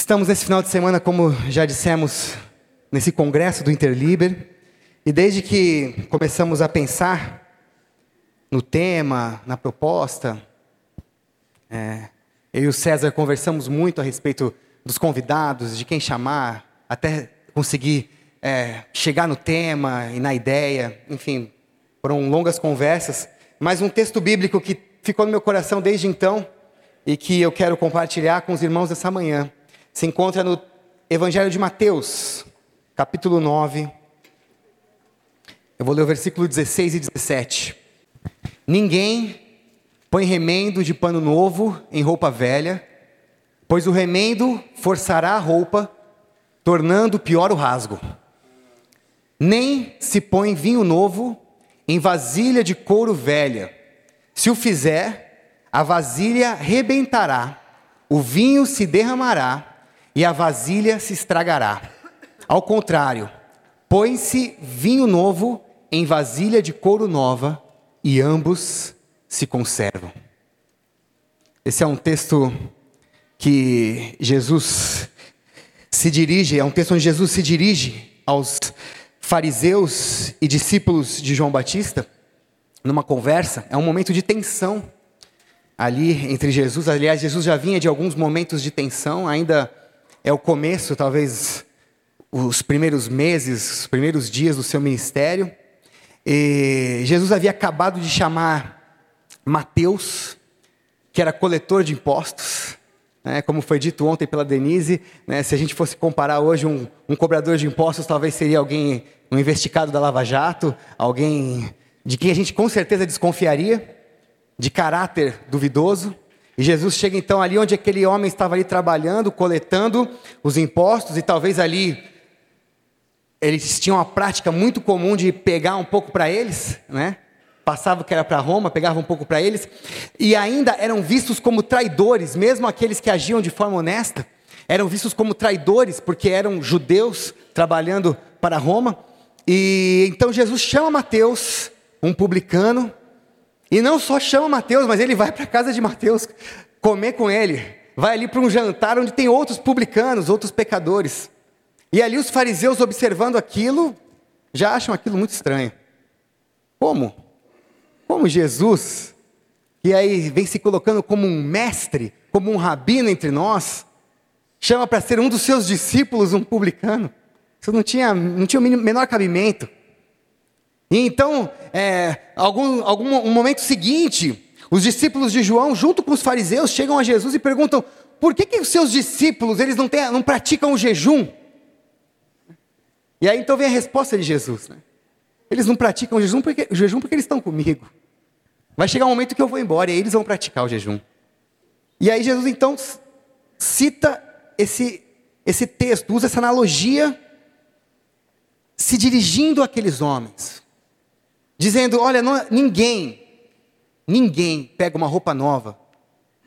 Estamos nesse final de semana, como já dissemos, nesse congresso do Interliber, e desde que começamos a pensar no tema, na proposta, é, eu e o César conversamos muito a respeito dos convidados, de quem chamar, até conseguir é, chegar no tema e na ideia, enfim, foram longas conversas, mas um texto bíblico que ficou no meu coração desde então e que eu quero compartilhar com os irmãos essa manhã se encontra no Evangelho de Mateus, capítulo 9. Eu vou ler o versículo 16 e 17. Ninguém põe remendo de pano novo em roupa velha, pois o remendo forçará a roupa, tornando pior o rasgo. Nem se põe vinho novo em vasilha de couro velha. Se o fizer, a vasilha rebentará, o vinho se derramará e a vasilha se estragará. Ao contrário, põe-se vinho novo em vasilha de couro nova e ambos se conservam. Esse é um texto que Jesus se dirige, é um texto onde Jesus se dirige aos fariseus e discípulos de João Batista numa conversa, é um momento de tensão ali entre Jesus. Aliás, Jesus já vinha de alguns momentos de tensão, ainda é o começo, talvez, os primeiros meses, os primeiros dias do seu ministério. E Jesus havia acabado de chamar Mateus, que era coletor de impostos, né, como foi dito ontem pela Denise, né, se a gente fosse comparar hoje um, um, cobrador de impostos, talvez seria alguém, um investigado da Lava Jato, alguém de quem a gente com certeza desconfiaria, de caráter duvidoso. E Jesus chega então ali onde aquele homem estava ali trabalhando, coletando os impostos, e talvez ali eles tinham uma prática muito comum de pegar um pouco para eles, né? Passava o que era para Roma, pegava um pouco para eles, e ainda eram vistos como traidores, mesmo aqueles que agiam de forma honesta, eram vistos como traidores porque eram judeus trabalhando para Roma. E então Jesus chama Mateus, um publicano, e não só chama Mateus, mas ele vai para a casa de Mateus comer com ele. Vai ali para um jantar onde tem outros publicanos, outros pecadores. E ali os fariseus observando aquilo, já acham aquilo muito estranho. Como? Como Jesus, que aí vem se colocando como um mestre, como um rabino entre nós, chama para ser um dos seus discípulos um publicano? Isso não tinha, não tinha o menor cabimento. E então, é, algum, algum um momento seguinte, os discípulos de João, junto com os fariseus, chegam a Jesus e perguntam: por que, que os seus discípulos eles não, têm, não praticam o jejum? E aí então vem a resposta de Jesus: né? eles não praticam o jejum porque, o jejum porque eles estão comigo. Vai chegar um momento que eu vou embora e eles vão praticar o jejum. E aí Jesus então cita esse, esse texto, usa essa analogia, se dirigindo àqueles homens dizendo: Olha, não, ninguém, ninguém pega uma roupa nova.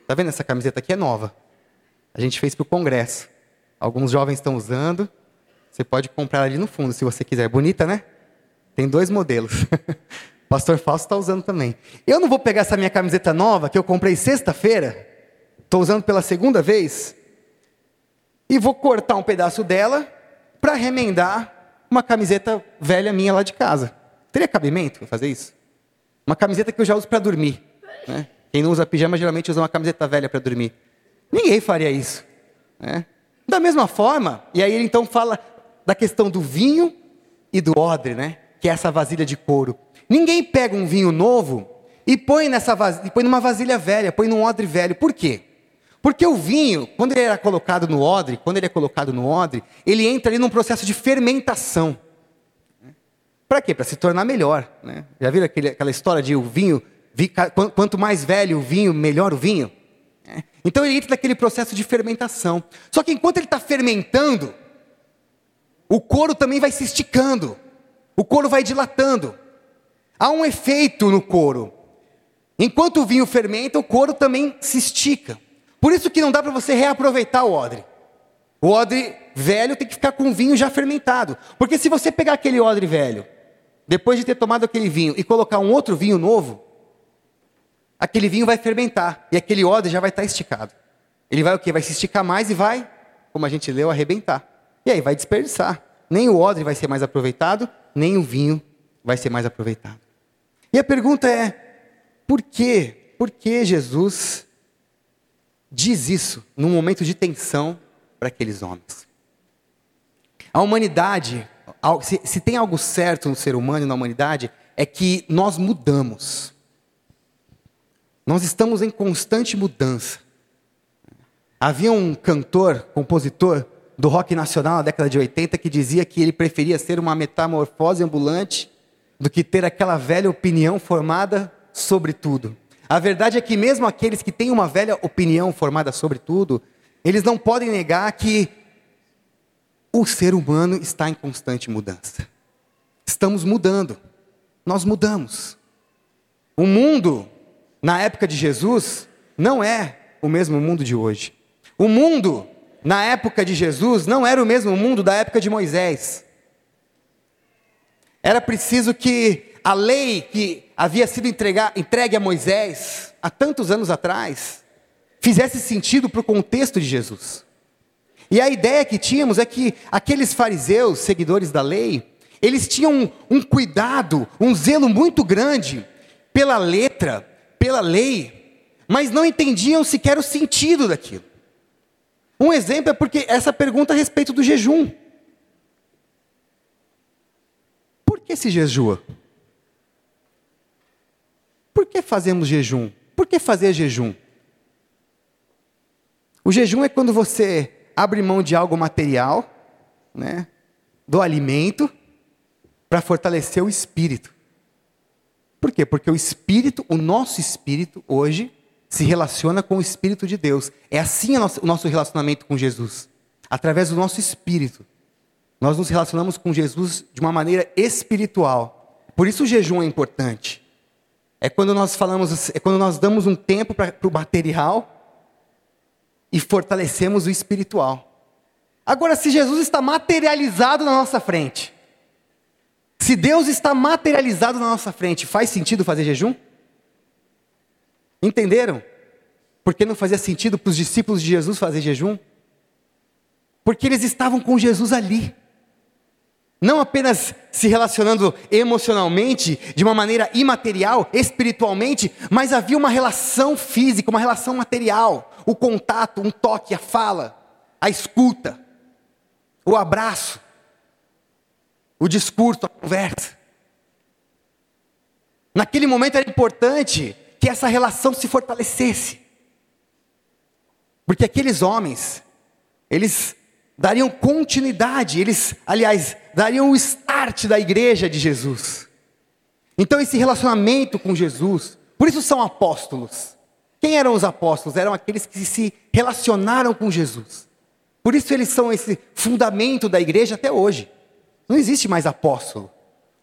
Tá vendo essa camiseta aqui é nova? A gente fez para o congresso. Alguns jovens estão usando. Você pode comprar ali no fundo se você quiser. Bonita, né? Tem dois modelos. Pastor Fausto está usando também. Eu não vou pegar essa minha camiseta nova que eu comprei sexta-feira. Estou usando pela segunda vez. E vou cortar um pedaço dela para remendar uma camiseta velha minha lá de casa. Teria cabimento fazer isso? Uma camiseta que eu já uso para dormir. Né? Quem não usa pijama geralmente usa uma camiseta velha para dormir. Ninguém faria isso. Né? Da mesma forma, e aí ele então fala da questão do vinho e do odre, né? que é essa vasilha de couro. Ninguém pega um vinho novo e põe, nessa vasilha, põe numa vasilha velha, põe num odre velho. Por quê? Porque o vinho, quando ele era colocado no odre, quando ele é colocado no odre, ele entra ali num processo de fermentação. Para quê? Para se tornar melhor. Né? Já viram aquele, aquela história de o vinho, quanto mais velho o vinho, melhor o vinho? É. Então ele entra naquele processo de fermentação. Só que enquanto ele está fermentando, o couro também vai se esticando, o couro vai dilatando. Há um efeito no couro. Enquanto o vinho fermenta, o couro também se estica. Por isso que não dá para você reaproveitar o odre. O odre velho tem que ficar com o vinho já fermentado. Porque se você pegar aquele odre velho depois de ter tomado aquele vinho e colocar um outro vinho novo, aquele vinho vai fermentar e aquele odre já vai estar esticado. Ele vai o quê? Vai se esticar mais e vai como a gente leu, arrebentar. E aí vai desperdiçar. Nem o odre vai ser mais aproveitado, nem o vinho vai ser mais aproveitado. E a pergunta é: por quê? Por que Jesus diz isso num momento de tensão para aqueles homens? A humanidade, se, tem algo certo no ser humano e na humanidade, é que nós mudamos. Nós estamos em constante mudança. Havia um cantor, compositor do rock nacional na década de 80 que dizia que ele preferia ser uma metamorfose ambulante do que ter aquela velha opinião formada sobre tudo. A verdade é que mesmo aqueles que têm uma velha opinião formada sobre tudo, eles não podem negar que o ser humano está em constante mudança. Estamos mudando. Nós mudamos. O mundo, na época de Jesus, não é o mesmo mundo de hoje. O mundo, na época de Jesus, não era o mesmo mundo da época de Moisés. Era preciso que a lei que havia sido entregue a Moisés há tantos anos atrás fizesse sentido para o contexto de Jesus. E a ideia que tínhamos é que aqueles fariseus, seguidores da lei, eles tinham um, cuidado, um zelo muito grande pela letra, pela lei, mas não entendiam sequer o sentido daquilo. Um exemplo é porque essa pergunta a respeito do jejum. Por que se jejua? Por que fazemos jejum? Por que fazer jejum? O jejum é quando você abre mão de algo material, né, do alimento, para fortalecer o espírito. Por quê? Porque o espírito, o nosso espírito, hoje, se relaciona com o espírito de Deus. É assim o nosso relacionamento com Jesus através do nosso espírito. Nós nos relacionamos com Jesus de uma maneira espiritual. Por isso o jejum é importante. É quando nós falamos, é quando nós damos um tempo para o material e fortalecemos o espiritual. Agora, se Jesus está materializado na nossa frente, se Deus está materializado na nossa frente, faz sentido fazer jejum? Entenderam? Porque não fazia sentido para os discípulos de Jesus fazer jejum? Porque eles estavam com Jesus ali. Não apenas se relacionando emocionalmente, de uma maneira imaterial, espiritualmente, mas havia uma relação física, uma relação material o contato, um toque, a fala, a escuta, o abraço, o discurso, a conversa. Naquele momento era importante que essa relação se fortalecesse. Porque aqueles homens, eles dariam continuidade, eles, aliás, dariam o start da igreja de Jesus. Então, esse relacionamento com Jesus, por isso são apóstolos. Quem eram os apóstolos? Eram aqueles que se relacionaram com Jesus. Por isso eles são esse fundamento da igreja até hoje. Não existe mais apóstolo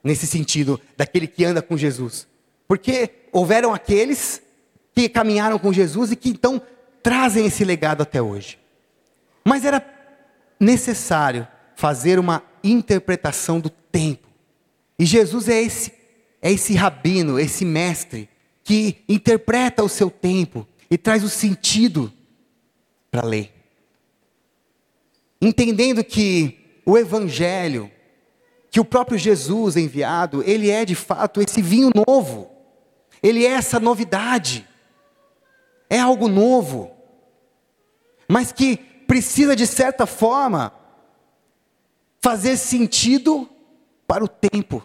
nesse sentido daquele que anda com Jesus. Porque houveram aqueles que caminharam com Jesus e que então trazem esse legado até hoje. Mas era necessário fazer uma interpretação do tempo. E Jesus é esse é esse rabino, esse mestre que interpreta o seu tempo e traz o sentido para a lei. Entendendo que o Evangelho, que o próprio Jesus enviado, ele é de fato esse vinho novo, ele é essa novidade, é algo novo, mas que precisa de certa forma fazer sentido para o tempo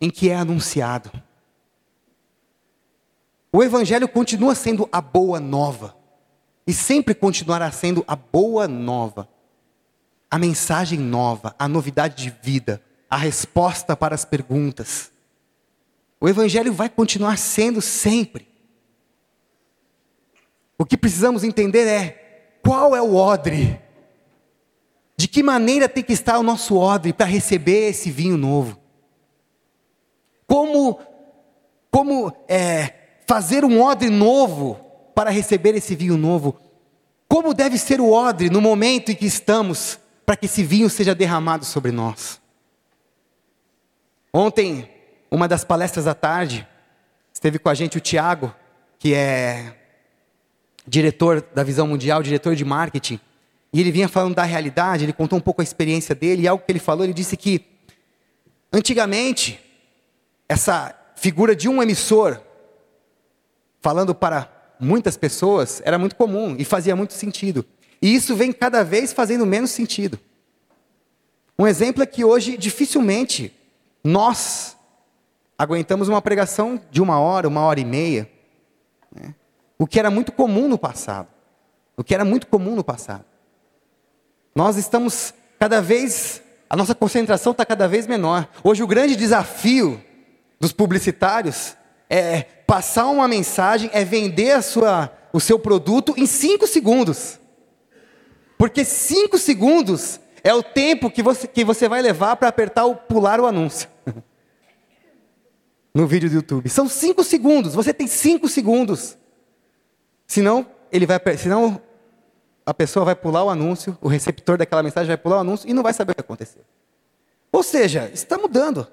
em que é anunciado. O Evangelho continua sendo a boa nova. E sempre continuará sendo a boa nova. A mensagem nova, a novidade de vida, a resposta para as perguntas. O Evangelho vai continuar sendo sempre. O que precisamos entender é qual é o odre. De que maneira tem que estar o nosso odre para receber esse vinho novo? Como, como é, fazer um odre novo para receber esse vinho novo. Como deve ser o odre no momento em que estamos para que esse vinho seja derramado sobre nós? Ontem, uma das palestras da tarde, esteve com a gente o Tiago, que é diretor da Visão Mundial, diretor de marketing, E ele vinha falando da realidade, ele contou um pouco a experiência dele, e algo que ele falou, ele disse que antigamente essa figura de um emissor falando para muitas pessoas era muito comum e fazia muito sentido. E isso vem cada vez fazendo menos sentido. Um exemplo é que hoje dificilmente nós aguentamos uma pregação de uma hora, uma hora e meia, né? o que era muito comum no passado. O que era muito comum no passado. Nós estamos cada vez, a nossa concentração está cada vez menor. Hoje o grande desafio dos publicitários é passar uma mensagem, é vender a sua, o seu produto em cinco segundos. Porque cinco segundos é o tempo que você, que você vai levar para apertar o pular o anúncio. no vídeo do YouTube. São cinco segundos. Você tem cinco segundos. Senão, ele vai, senão a pessoa vai pular o anúncio, o receptor daquela mensagem vai pular o anúncio e não vai saber o que aconteceu. Ou seja, está mudando.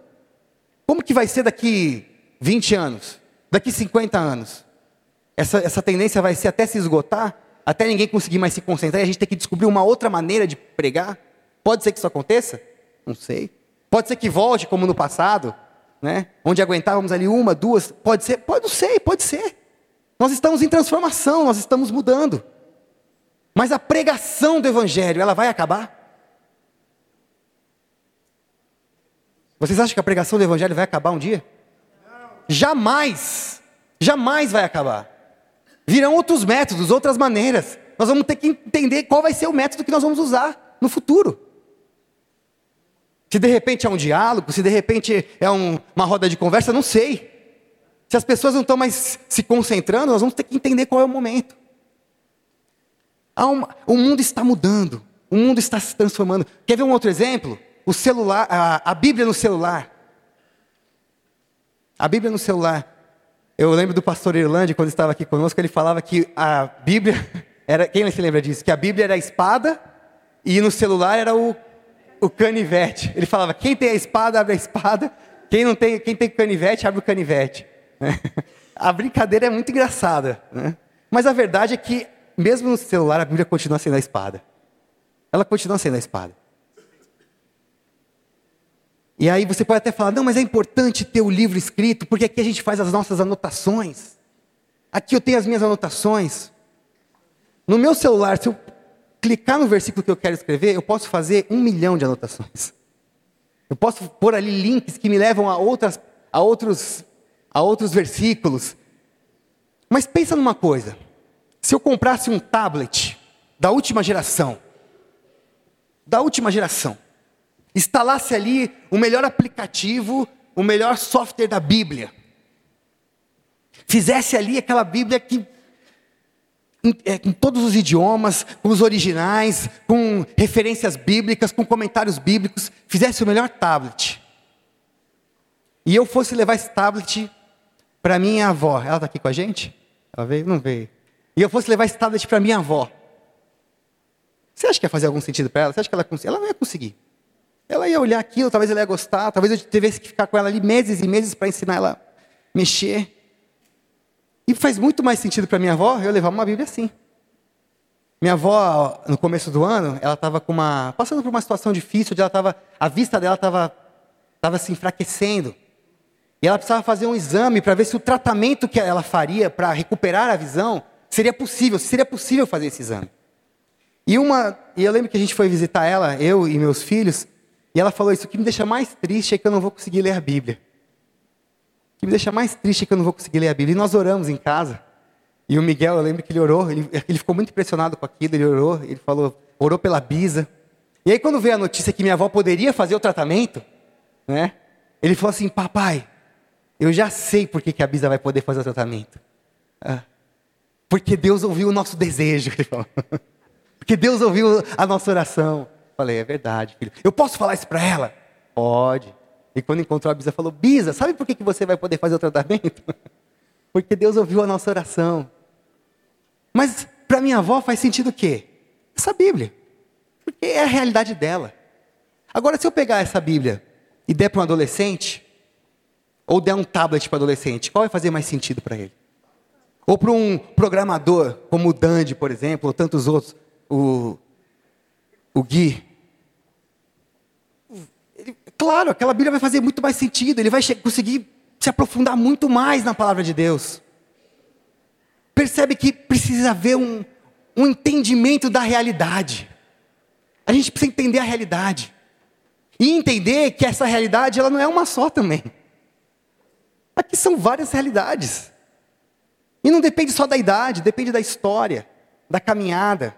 Como que vai ser daqui 20 anos? Daqui 50 anos? Essa, essa tendência vai ser até se esgotar? Até ninguém conseguir mais se concentrar e a gente ter que descobrir uma outra maneira de pregar? Pode ser que isso aconteça? Não sei. Pode ser que volte como no passado, né? Onde aguentávamos ali uma, duas, pode ser, pode não sei, pode ser. Nós estamos em transformação, nós estamos mudando. Mas a pregação do evangelho, ela vai acabar? Vocês acham que a pregação do evangelho vai acabar um dia? Jamais. Jamais vai acabar. Virão outros métodos, outras maneiras. Nós vamos ter que entender qual vai ser o método que nós vamos usar no futuro. Se de repente é um diálogo, se de repente é um, uma roda de conversa, não sei. Se as pessoas não estão mais se concentrando, nós vamos ter que entender qual é o momento. Uma, o mundo está mudando, o mundo está se transformando. Quer ver um outro exemplo? O celular, a, a Bíblia no celular. A Bíblia no celular. Eu lembro do pastor Irlande, quando estava aqui conosco, ele falava que a Bíblia era. Quem se lembra disso? Que a Bíblia era a espada e no celular era o o canivete. Ele falava: quem tem a espada, abre a espada. Quem não tem, quem tem canivete, abre o canivete. A brincadeira é muito engraçada. Né? Mas a verdade é que, mesmo no celular, a Bíblia continua sendo a espada. Ela continua sendo a espada. E aí você pode até falar: não, mas é importante ter o livro escrito, porque aqui a gente faz as nossas anotações. Aqui eu tenho as minhas anotações. No meu celular, se eu clicar no versículo que eu quero escrever, eu posso fazer um milhão de anotações. Eu posso pôr ali links que me levam a, outras, a, outros, a outros versículos. Mas pensa numa coisa: se eu comprasse um tablet da última geração, da última geração, instalasse ali o melhor aplicativo, o melhor software da Bíblia, fizesse ali aquela Bíblia que em, é, todos os idiomas, com os originais, com referências bíblicas, com comentários bíblicos, fizesse o melhor tablet. E eu fosse levar esse tablet para minha avó. Ela está aqui com a gente? Ela veio? Não veio. E eu fosse levar esse tablet para minha avó. Você acha que ia fazer algum sentido para ela? Você acha que ela, ela não ia conseguir? Ela ia olhar aquilo, talvez ela ia gostar, talvez eu tivesse que ficar com ela ali meses e meses para ensinar ela a mexer. E faz muito mais sentido para minha avó eu levar uma Bíblia assim. Minha avó, no começo do ano, ela estava uma, passando por uma situação difícil, onde ela tava, a vista dela estava tava se enfraquecendo. E ela precisava fazer um exame para ver se o tratamento que ela faria para recuperar a visão seria possível, se seria possível fazer esse exame. E uma, e eu lembro que a gente foi visitar ela, eu e meus filhos, e ela falou isso: o que me deixa mais triste é que eu não vou conseguir ler a Bíblia que me deixa mais triste é que eu não vou conseguir ler a Bíblia. E nós oramos em casa. E o Miguel, eu lembro que ele orou, ele, ele ficou muito impressionado com aquilo, ele orou, ele falou, orou pela Bisa. E aí quando veio a notícia que minha avó poderia fazer o tratamento, né? Ele falou assim, papai, eu já sei por que, que a Bisa vai poder fazer o tratamento. Ah, porque Deus ouviu o nosso desejo, ele falou. Porque Deus ouviu a nossa oração. Falei, é verdade, filho. Eu posso falar isso para ela? Pode. E quando encontrou a Bisa, falou: Bisa, sabe por que, que você vai poder fazer o tratamento? Porque Deus ouviu a nossa oração. Mas para minha avó faz sentido o quê? Essa Bíblia. Porque é a realidade dela. Agora, se eu pegar essa Bíblia e der para um adolescente, ou der um tablet para adolescente, qual vai fazer mais sentido para ele? Ou para um programador, como o Dandy, por exemplo, ou tantos outros, o, o Gui, ele, claro, aquela Bíblia vai fazer muito mais sentido, ele vai conseguir se aprofundar muito mais na palavra de Deus. Percebe que precisa haver um, um entendimento da realidade. A gente precisa entender a realidade. E entender que essa realidade ela não é uma só também. Aqui são várias realidades. E não depende só da idade, depende da história, da caminhada.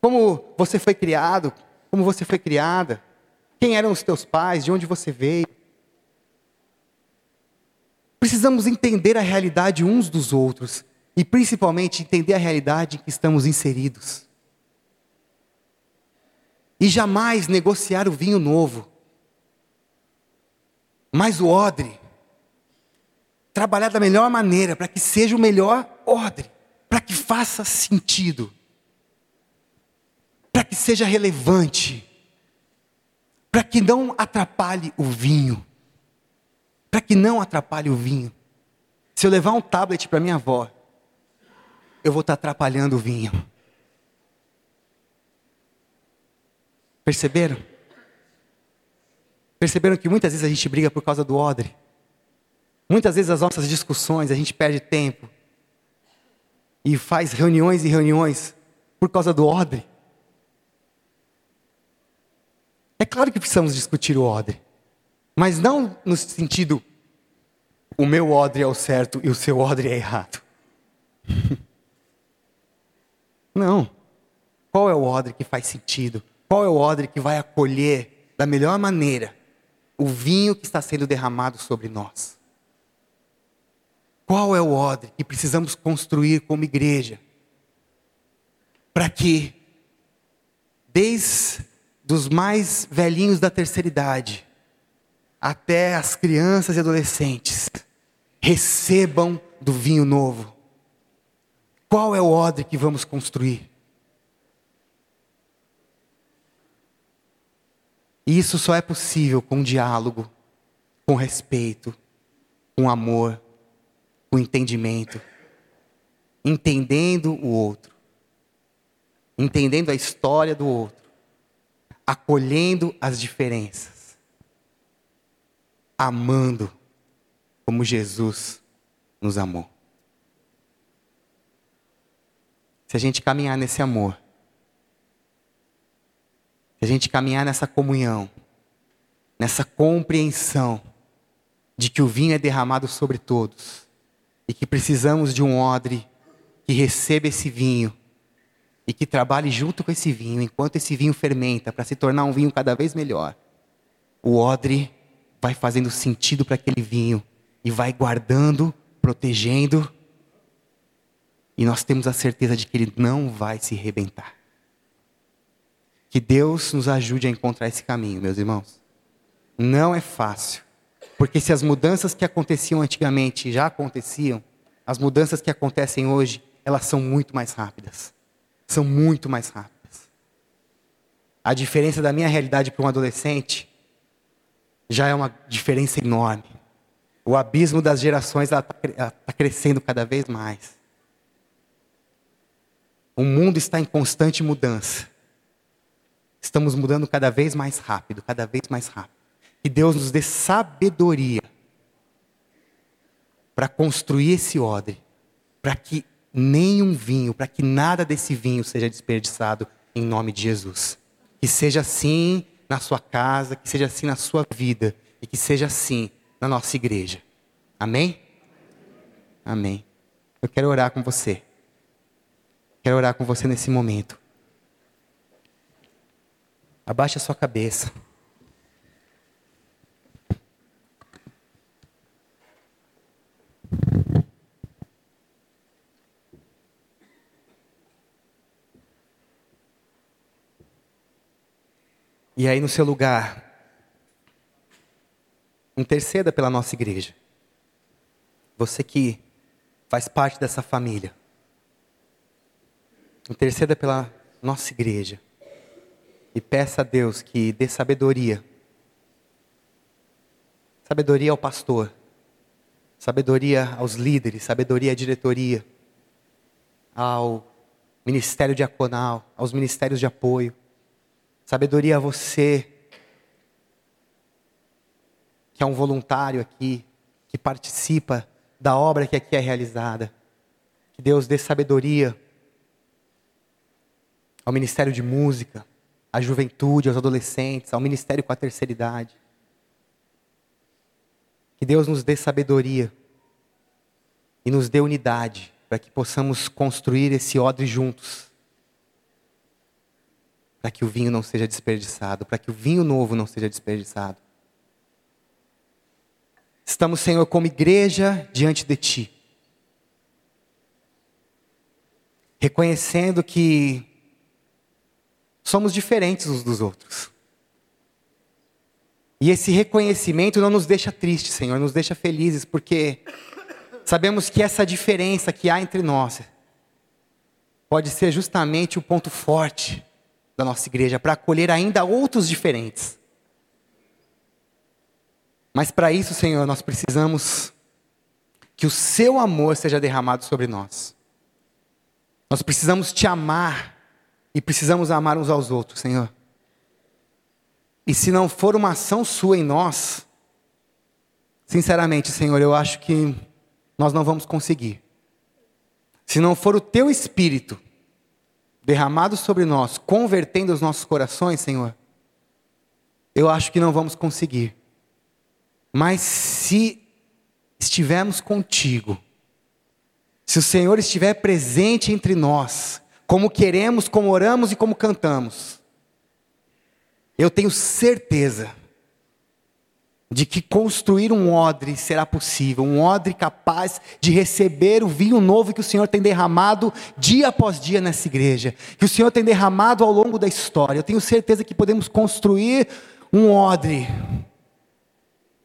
Como você foi criado, como você foi criada, quem eram os teus pais, de onde você veio. Precisamos entender a realidade uns dos outros e principalmente entender a realidade em que estamos inseridos. E jamais negociar o vinho novo. Mas o odre, trabalhar da melhor maneira para que seja o melhor odre, para que faça sentido, que seja relevante, para que não atrapalhe o vinho, para que não atrapalhe o vinho. Se eu levar um tablet para minha avó, eu vou estar atrapalhando o vinho. Perceberam? Perceberam que muitas vezes a gente briga por causa do odre? Muitas vezes as nossas discussões, a gente perde tempo e faz reuniões e reuniões por causa do odre. É claro que precisamos discutir o odre, mas não no sentido o meu odre é o certo e o seu odre é errado. Não. Qual é o odre que faz sentido? Qual é o odre que vai acolher da melhor maneira o vinho que está sendo derramado sobre nós? Qual é o odre que precisamos construir como igreja para que, desde os mais velhinhos da terceira idade até as crianças e adolescentes, recebam do vinho novo? Qual é o odre que vamos construir? E isso só é possível com diálogo, com respeito, com amor, com entendimento, entendendo o outro, entendendo a história do outro, acolhendo as diferenças, amando como Jesus nos amou. Se a gente caminhar nesse amor, se a gente caminhar nessa comunhão, nessa compreensão de que o vinho é derramado sobre todos e que precisamos de um odre que receba esse vinho e que trabalhe junto com esse vinho, enquanto esse vinho fermenta para se tornar um vinho cada vez melhor. O odre vai fazendo sentido para aquele vinho e vai guardando, protegendo e nós temos a certeza de que ele não vai se rebentar. Que Deus nos ajude a encontrar esse caminho, meus irmãos. Não é fácil. Porque se as mudanças que aconteciam antigamente já aconteciam, as mudanças que acontecem hoje, elas são muito mais rápidas. São muito mais rápidas. A diferença da minha realidade para um adolescente já é uma diferença enorme. O abismo das gerações está tá crescendo cada vez mais. O mundo está em constante mudança. Estamos mudando cada vez mais rápido, cada vez mais rápido. Que Deus nos dê sabedoria para construir esse odre, para que nenhum vinho, para que nada desse vinho seja desperdiçado em nome de Jesus. Que seja assim na sua casa, que seja assim na sua vida e que seja assim na nossa igreja. Amém? Amém. Eu quero orar com você. Quero orar com você nesse momento. Abaixe a sua cabeça. E aí no seu lugar, interceda pela nossa igreja. Você que faz parte dessa família. Interceda pela nossa igreja. E peça a Deus que dê sabedoria. Sabedoria ao pastor. Sabedoria aos líderes. Sabedoria à diretoria. Ao ministério diaconal. Aos ministérios de apoio. Sabedoria a você, que é um voluntário aqui, que participa da obra que aqui é realizada. Que Deus dê sabedoria ao Ministério de Música, à juventude, aos adolescentes, ao Ministério com a terceira idade. Que Deus nos dê sabedoria e nos dê unidade para que possamos construir esse odre juntos. Para que o vinho não seja desperdiçado, para que o vinho novo não seja desperdiçado. Estamos, Senhor, como igreja diante de Ti. Reconhecendo que somos diferentes uns dos outros. E esse reconhecimento não nos deixa tristes, Senhor, nos deixa felizes, porque sabemos que essa diferença que há entre nós pode ser justamente o ponto forte da nossa igreja para acolher ainda outros diferentes. Mas para isso, Senhor, nós precisamos que o seu amor seja derramado sobre nós. Nós precisamos te amar e precisamos amar uns aos outros, Senhor. E se não for uma ação sua em nós, sinceramente, Senhor, eu acho que nós não vamos conseguir. Se não for o teu espírito derramado sobre nós, convertendo os nossos corações, Senhor, eu acho que não vamos conseguir. Mas se estivermos contigo, se o Senhor estiver presente entre nós, como queremos, como oramos e como cantamos, eu tenho certeza de que construir um odre será possível, um odre capaz de receber o vinho novo que o Senhor tem derramado dia após dia nessa igreja, que o Senhor tem derramado ao longo da história. Eu tenho certeza que podemos construir um odre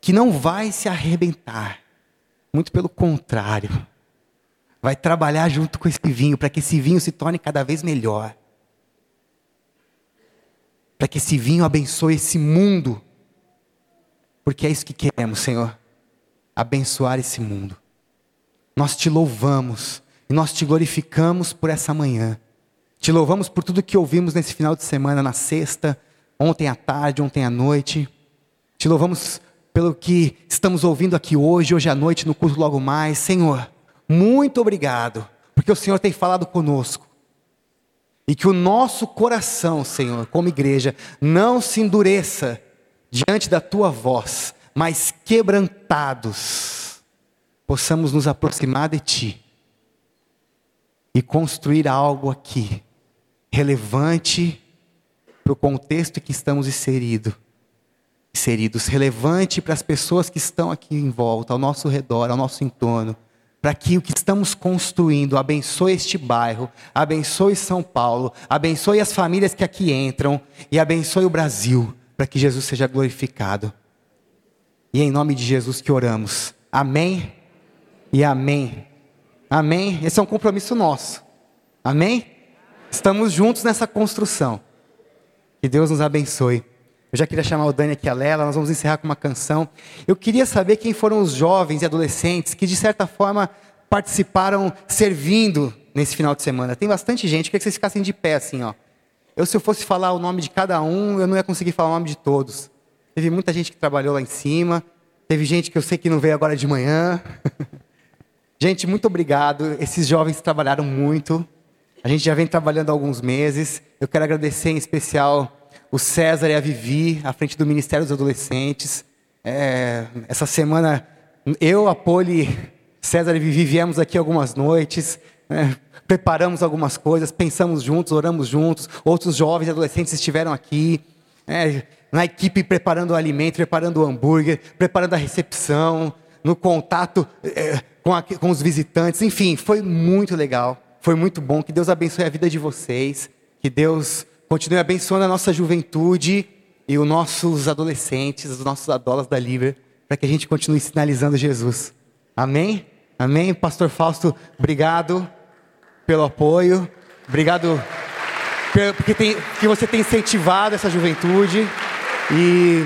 que não vai se arrebentar. Muito pelo contrário. Vai trabalhar junto com esse vinho para que esse vinho se torne cada vez melhor. Para que esse vinho abençoe esse mundo. Porque é isso que queremos, Senhor. Abençoar esse mundo. Nós te louvamos e nós te glorificamos por essa manhã. Te louvamos por tudo que ouvimos nesse final de semana, na sexta, ontem à tarde, ontem à noite. Te louvamos pelo que estamos ouvindo aqui hoje, hoje à noite, no curso logo mais. Senhor, muito obrigado, porque o Senhor tem falado conosco. E que o nosso coração, Senhor, como igreja, não se endureça diante da tua voz, mas quebrantados, possamos nos aproximar de ti e construir algo aqui relevante para o contexto em que estamos inseridos inseridos, relevante para as pessoas que estão aqui em volta, ao nosso redor, ao nosso entorno, para que o que estamos construindo abençoe este bairro, abençoe São Paulo, abençoe as famílias que aqui entram e abençoe o Brasil, para que Jesus seja glorificado. E em nome de Jesus que oramos. Amém e amém. Amém. Esse é um compromisso nosso. Amém? Estamos juntos nessa construção. Que Deus nos abençoe. Eu já queria chamar o Dani aqui a Lela, nós vamos encerrar com uma canção. Eu queria saber quem foram os jovens e adolescentes que, de certa forma, participaram servindo nesse final de semana. Tem bastante gente, eu queria que vocês ficassem de pé assim, ó. Eu, se eu fosse falar o nome de cada um, eu não ia conseguir falar o nome de todos. Teve muita gente que trabalhou lá em cima, teve gente que eu sei que não veio agora de manhã. gente, muito obrigado. Esses jovens trabalharam muito. A gente já vem trabalhando há alguns meses. Eu quero agradecer em especial o César e a Vivi, à frente do Ministério dos Adolescentes. É, essa semana, eu, a Poli, César e Vivi viemos aqui algumas noites, né, preparamos algumas coisas, pensamos juntos, oramos juntos. Outros jovens e adolescentes estiveram aqui, é, na equipe preparando o alimento, preparando o hambúrguer, preparando a recepção, no contato é, com, a, com os visitantes. Enfim, foi muito legal, foi muito bom. Que Deus abençoe a vida de vocês, que Deus Continue abençoando a nossa juventude e os nossos adolescentes, os nossos adolas da Líbia, para que a gente continue sinalizando Jesus. Amém? Amém? Pastor Fausto, obrigado pelo apoio. Obrigado porque tem, que você tem incentivado essa juventude. E.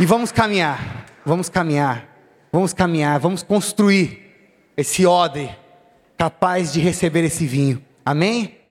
E vamos caminhar. Vamos caminhar. Vamos caminhar. Vamos construir esse odre capaz de receber esse vinho. Amém?